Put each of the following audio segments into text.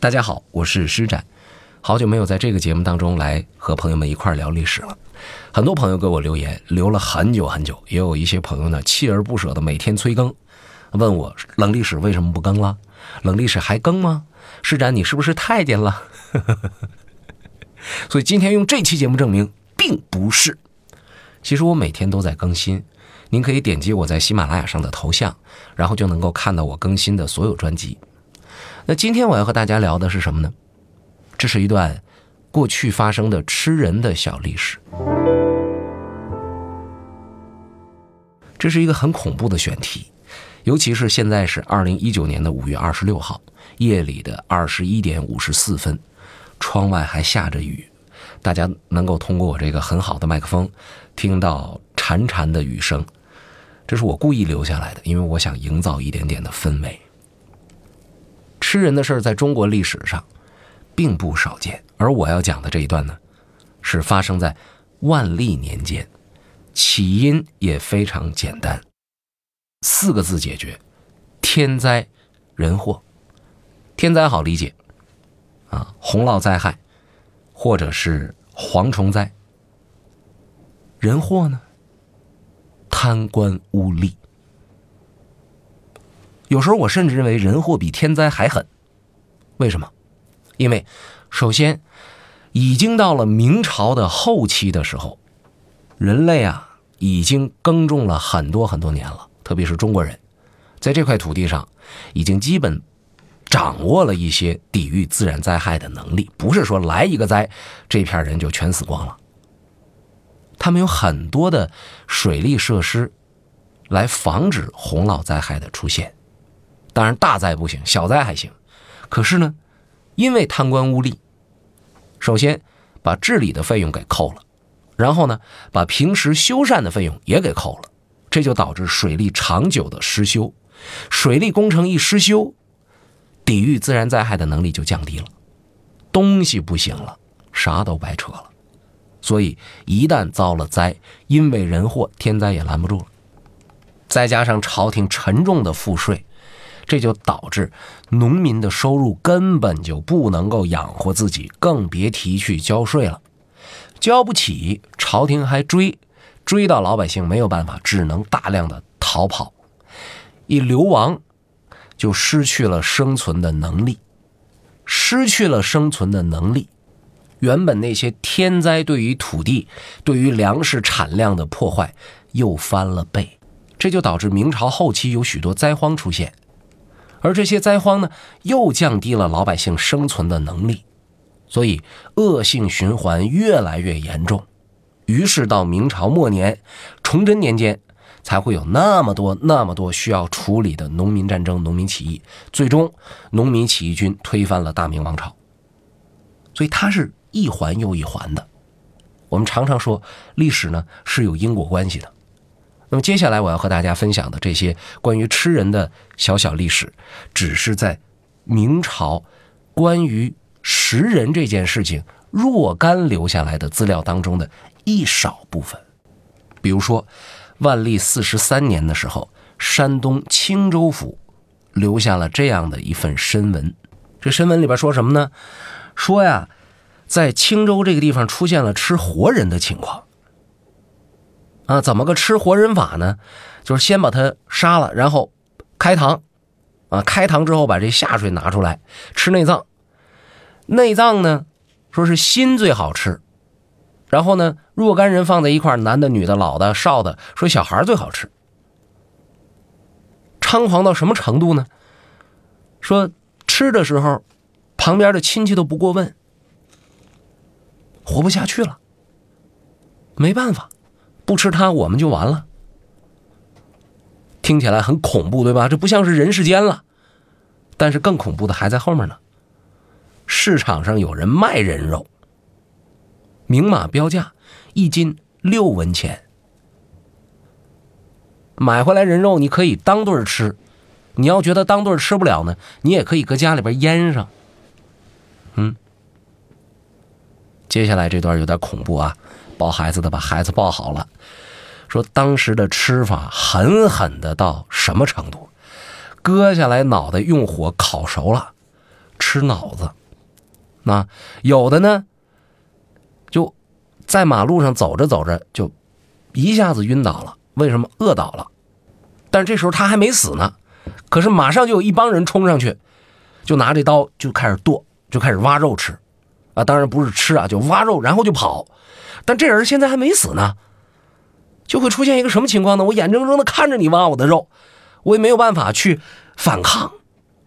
大家好，我是施展，好久没有在这个节目当中来和朋友们一块聊历史了。很多朋友给我留言，留了很久很久，也有一些朋友呢锲而不舍的每天催更，问我冷历史为什么不更了？冷历史还更吗？施展，你是不是太监了？所以今天用这期节目证明，并不是。其实我每天都在更新，您可以点击我在喜马拉雅上的头像，然后就能够看到我更新的所有专辑。那今天我要和大家聊的是什么呢？这是一段过去发生的吃人的小历史。这是一个很恐怖的选题，尤其是现在是二零一九年的五月二十六号夜里的二十一点五十四分，窗外还下着雨，大家能够通过我这个很好的麦克风听到潺潺的雨声。这是我故意留下来的，因为我想营造一点点的氛围。吃人的事儿在中国历史上并不少见，而我要讲的这一段呢，是发生在万历年间，起因也非常简单，四个字解决：天灾人祸。天灾好理解，啊，洪涝灾害，或者是蝗虫灾。人祸呢，贪官污吏。有时候我甚至认为人祸比天灾还狠，为什么？因为首先已经到了明朝的后期的时候，人类啊已经耕种了很多很多年了，特别是中国人，在这块土地上已经基本掌握了一些抵御自然灾害的能力，不是说来一个灾，这片人就全死光了。他们有很多的水利设施来防止洪涝灾害的出现。当然，大灾不行，小灾还行。可是呢，因为贪官污吏，首先把治理的费用给扣了，然后呢，把平时修缮的费用也给扣了，这就导致水利长久的失修。水利工程一失修，抵御自然灾害的能力就降低了，东西不行了，啥都白扯了。所以一旦遭了灾，因为人祸，天灾也拦不住了。再加上朝廷沉重的赋税。这就导致农民的收入根本就不能够养活自己，更别提去交税了。交不起，朝廷还追，追到老百姓没有办法，只能大量的逃跑。一流亡，就失去了生存的能力，失去了生存的能力。原本那些天灾对于土地、对于粮食产量的破坏又翻了倍，这就导致明朝后期有许多灾荒出现。而这些灾荒呢，又降低了老百姓生存的能力，所以恶性循环越来越严重。于是到明朝末年、崇祯年间，才会有那么多、那么多需要处理的农民战争、农民起义。最终，农民起义军推翻了大明王朝。所以它是一环又一环的。我们常常说，历史呢是有因果关系的。那么接下来我要和大家分享的这些关于吃人的小小历史，只是在明朝关于食人这件事情若干留下来的资料当中的一少部分。比如说，万历四十三年的时候，山东青州府留下了这样的一份申文。这申文里边说什么呢？说呀，在青州这个地方出现了吃活人的情况。啊，怎么个吃活人法呢？就是先把他杀了，然后开膛，啊，开膛之后把这下水拿出来吃内脏。内脏呢，说是心最好吃，然后呢，若干人放在一块男的、女的、老的、少的，说小孩最好吃。猖狂到什么程度呢？说吃的时候，旁边的亲戚都不过问，活不下去了，没办法。不吃它，我们就完了。听起来很恐怖，对吧？这不像是人世间了。但是更恐怖的还在后面呢。市场上有人卖人肉，明码标价，一斤六文钱。买回来人肉，你可以当顿吃。你要觉得当顿吃不了呢，你也可以搁家里边腌上。嗯，接下来这段有点恐怖啊。抱孩子的把孩子抱好了，说当时的吃法狠狠的到什么程度？割下来脑袋用火烤熟了，吃脑子。那有的呢，就在马路上走着走着就一下子晕倒了。为什么饿倒了？但这时候他还没死呢，可是马上就有一帮人冲上去，就拿这刀就开始剁，就开始挖肉吃。啊，当然不是吃啊，就挖肉，然后就跑。但这人现在还没死呢，就会出现一个什么情况呢？我眼睁睁的看着你挖我的肉，我也没有办法去反抗。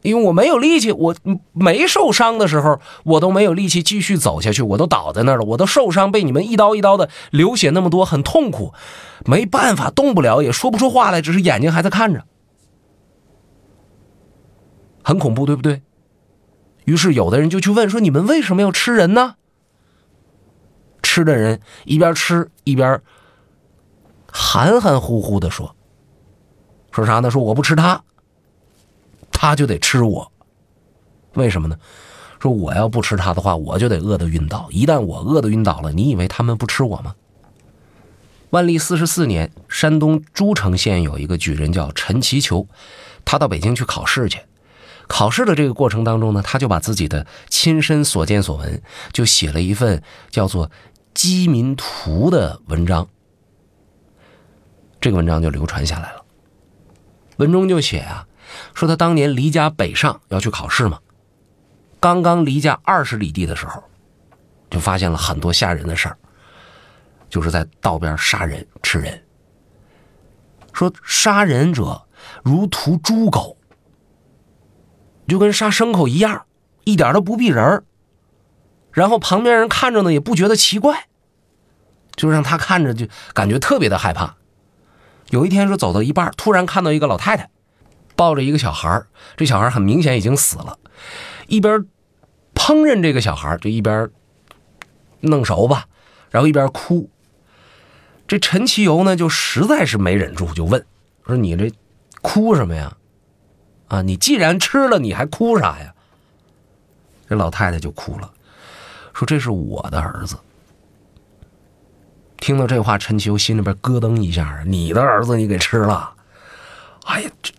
因为我没有力气，我没受伤的时候，我都没有力气继续走下去，我都倒在那儿了，我都受伤，被你们一刀一刀的流血那么多，很痛苦，没办法，动不了，也说不出话来，只是眼睛还在看着，很恐怖，对不对？于是有的人就去问说：“你们为什么要吃人呢？”吃的人一边吃一边含含糊糊的说：“说啥呢？说我不吃他。”他就得吃我，为什么呢？说我要不吃他的话，我就得饿得晕倒。一旦我饿得晕倒了，你以为他们不吃我吗？万历四十四年，山东诸城县有一个举人叫陈其求，他到北京去考试去。考试的这个过程当中呢，他就把自己的亲身所见所闻，就写了一份叫做《鸡民图》的文章。这个文章就流传下来了。文中就写啊。说他当年离家北上要去考试嘛，刚刚离家二十里地的时候，就发现了很多吓人的事儿，就是在道边杀人吃人。说杀人者如屠猪狗，就跟杀牲口一样，一点都不避人然后旁边人看着呢也不觉得奇怪，就让他看着就感觉特别的害怕。有一天说走到一半，突然看到一个老太太。抱着一个小孩这小孩很明显已经死了，一边烹饪这个小孩就一边弄熟吧，然后一边哭。这陈其游呢，就实在是没忍住，就问说：“你这哭什么呀？啊，你既然吃了，你还哭啥呀？”这老太太就哭了，说：“这是我的儿子。”听到这话，陈其游心里边咯噔一下：“你的儿子你给吃了？哎呀，这！”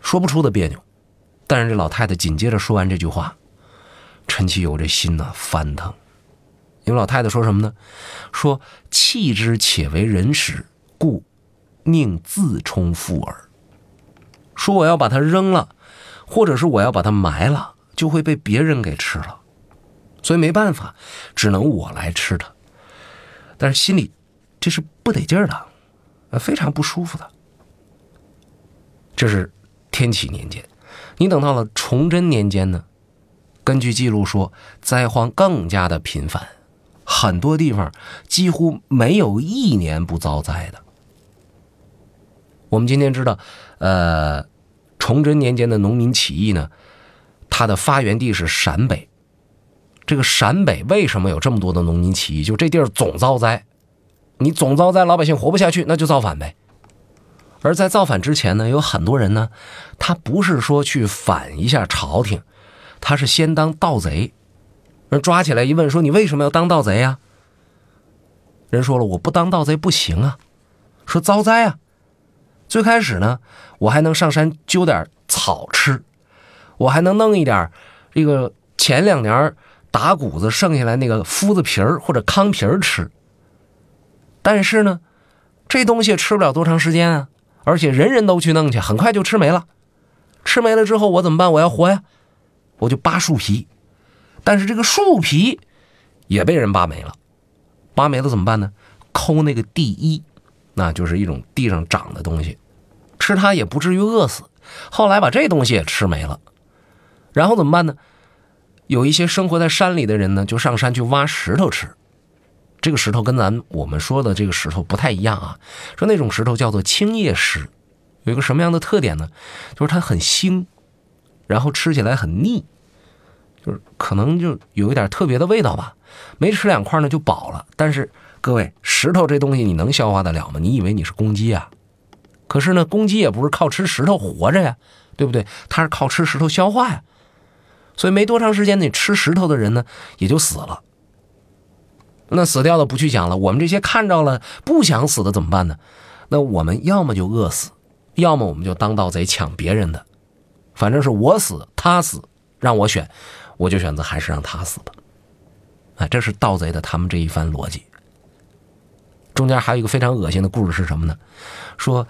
说不出的别扭，但是这老太太紧接着说完这句话，陈其友这心呢翻腾，因为老太太说什么呢？说弃之且为人食，故宁自充腹耳。说我要把它扔了，或者是我要把它埋了，就会被别人给吃了，所以没办法，只能我来吃它。但是心里这是不得劲儿的，呃，非常不舒服的。这是。天启年间，你等到了崇祯年间呢？根据记录说，灾荒更加的频繁，很多地方几乎没有一年不遭灾的。我们今天知道，呃，崇祯年间的农民起义呢，它的发源地是陕北。这个陕北为什么有这么多的农民起义？就这地儿总遭灾，你总遭灾，老百姓活不下去，那就造反呗。而在造反之前呢，有很多人呢，他不是说去反一下朝廷，他是先当盗贼，人抓起来一问说：“你为什么要当盗贼呀？”人说了：“我不当盗贼不行啊，说遭灾啊。最开始呢，我还能上山揪点草吃，我还能弄一点这个前两年打谷子剩下来那个麸子皮儿或者糠皮儿吃。但是呢，这东西吃不了多长时间啊。”而且人人都去弄去，很快就吃没了。吃没了之后，我怎么办？我要活呀，我就扒树皮。但是这个树皮也被人扒没了，扒没了怎么办呢？抠那个地衣，那就是一种地上长的东西，吃它也不至于饿死。后来把这东西也吃没了，然后怎么办呢？有一些生活在山里的人呢，就上山去挖石头吃。这个石头跟咱我们说的这个石头不太一样啊，说那种石头叫做青叶石，有一个什么样的特点呢？就是它很腥，然后吃起来很腻，就是可能就有一点特别的味道吧。没吃两块呢就饱了。但是各位，石头这东西你能消化得了吗？你以为你是公鸡啊？可是呢，公鸡也不是靠吃石头活着呀，对不对？它是靠吃石头消化呀。所以没多长时间，那吃石头的人呢也就死了。那死掉的不去讲了，我们这些看着了不想死的怎么办呢？那我们要么就饿死，要么我们就当盗贼抢别人的，反正是我死他死让我选，我就选择还是让他死吧。啊，这是盗贼的他们这一番逻辑。中间还有一个非常恶心的故事是什么呢？说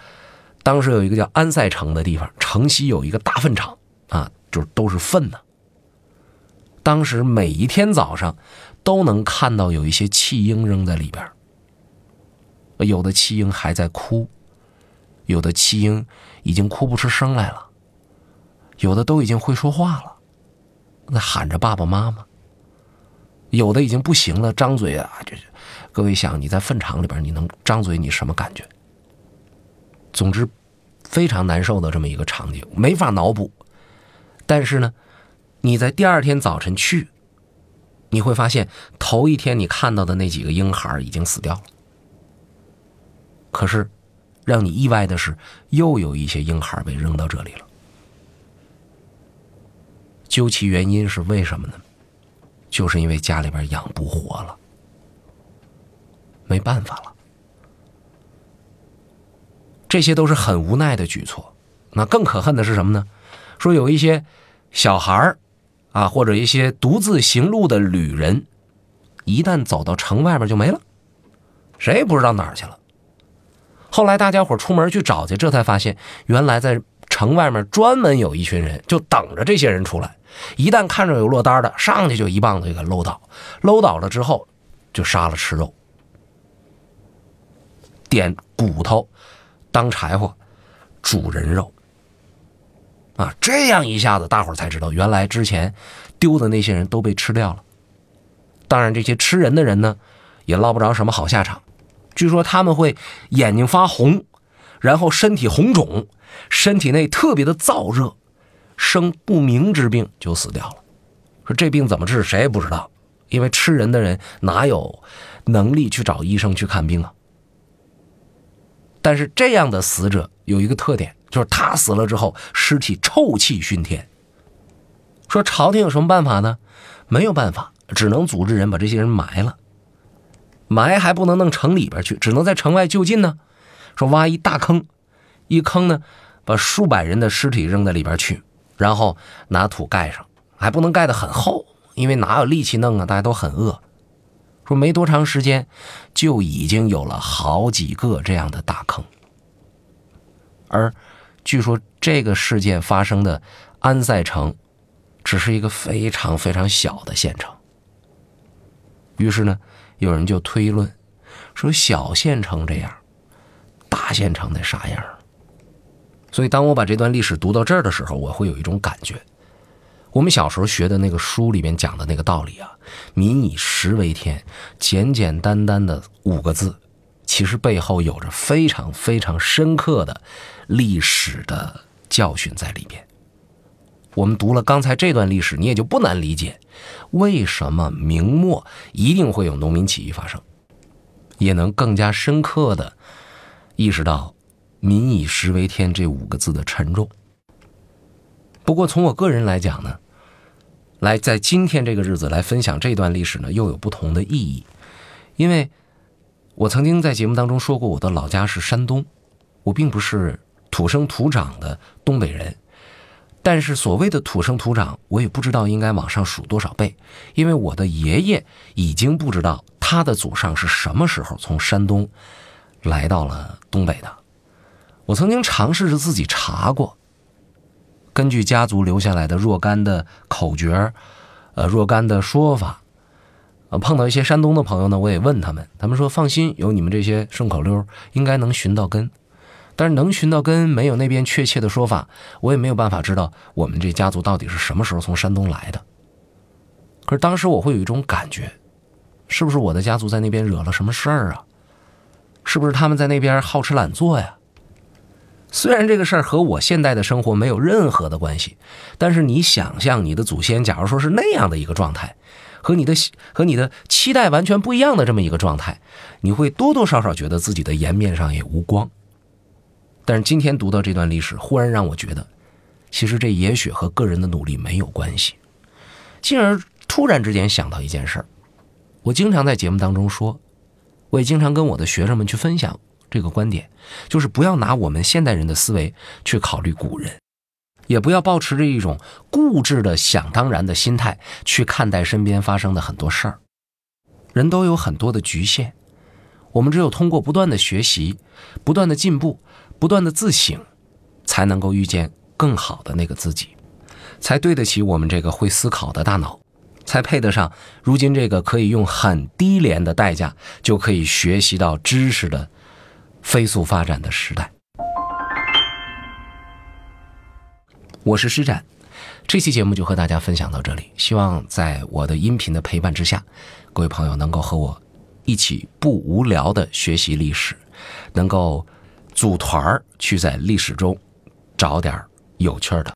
当时有一个叫安塞城的地方，城西有一个大粪场啊，就是都是粪呢。当时每一天早上都能看到有一些弃婴扔在里边，有的弃婴还在哭，有的弃婴已经哭不出声来了，有的都已经会说话了，那喊着爸爸妈妈。有的已经不行了，张嘴啊！这各位想，你在粪场里边，你能张嘴，你什么感觉？总之，非常难受的这么一个场景，没法脑补。但是呢，你在第二天早晨去，你会发现头一天你看到的那几个婴孩已经死掉了。可是，让你意外的是，又有一些婴孩被扔到这里了。究其原因是为什么呢？就是因为家里边养不活了，没办法了。这些都是很无奈的举措。那更可恨的是什么呢？说有一些小孩啊，或者一些独自行路的旅人，一旦走到城外边就没了，谁也不知道哪儿去了。后来大家伙出门去找去，这才发现，原来在城外面专门有一群人，就等着这些人出来。一旦看着有落单的，上去就一棒子就给搂倒，搂倒了之后，就杀了吃肉，点骨头当柴火煮人肉。啊，这样一下子，大伙才知道，原来之前丢的那些人都被吃掉了。当然，这些吃人的人呢，也捞不着什么好下场。据说他们会眼睛发红，然后身体红肿，身体内特别的燥热。生不明之病就死掉了，说这病怎么治谁也不知道，因为吃人的人哪有能力去找医生去看病啊？但是这样的死者有一个特点，就是他死了之后尸体臭气熏天。说朝廷有什么办法呢？没有办法，只能组织人把这些人埋了，埋还不能弄城里边去，只能在城外就近呢。说挖一大坑，一坑呢，把数百人的尸体扔在里边去。然后拿土盖上，还不能盖得很厚，因为哪有力气弄啊？大家都很饿。说没多长时间，就已经有了好几个这样的大坑。而据说这个事件发生的安塞城，只是一个非常非常小的县城。于是呢，有人就推论说，小县城这样，大县城得啥样？所以，当我把这段历史读到这儿的时候，我会有一种感觉：我们小时候学的那个书里面讲的那个道理啊，“民以食为天”，简简单单的五个字，其实背后有着非常非常深刻的历史的教训在里边。我们读了刚才这段历史，你也就不难理解为什么明末一定会有农民起义发生，也能更加深刻的意识到。民以食为天这五个字的沉重。不过从我个人来讲呢，来在今天这个日子来分享这段历史呢，又有不同的意义。因为我曾经在节目当中说过，我的老家是山东，我并不是土生土长的东北人。但是所谓的土生土长，我也不知道应该往上数多少倍，因为我的爷爷已经不知道他的祖上是什么时候从山东来到了东北的。我曾经尝试着自己查过，根据家族留下来的若干的口诀呃，若干的说法，呃，碰到一些山东的朋友呢，我也问他们，他们说放心，有你们这些顺口溜，应该能寻到根。但是能寻到根，没有那边确切的说法，我也没有办法知道我们这家族到底是什么时候从山东来的。可是当时我会有一种感觉，是不是我的家族在那边惹了什么事儿啊？是不是他们在那边好吃懒做呀？虽然这个事儿和我现在的生活没有任何的关系，但是你想象你的祖先，假如说是那样的一个状态，和你的和你的期待完全不一样的这么一个状态，你会多多少少觉得自己的颜面上也无光。但是今天读到这段历史，忽然让我觉得，其实这也许和个人的努力没有关系。进而突然之间想到一件事儿，我经常在节目当中说，我也经常跟我的学生们去分享。这个观点就是不要拿我们现代人的思维去考虑古人，也不要抱持着一种固执的想当然的心态去看待身边发生的很多事儿。人都有很多的局限，我们只有通过不断的学习、不断的进步、不断的自省，才能够遇见更好的那个自己，才对得起我们这个会思考的大脑，才配得上如今这个可以用很低廉的代价就可以学习到知识的飞速发展的时代。我是施展，这期节目就和大家分享到这里。希望在我的音频的陪伴之下，各位朋友能够和我一起不无聊的学习历史，能够组团儿去在历史中找点有趣的。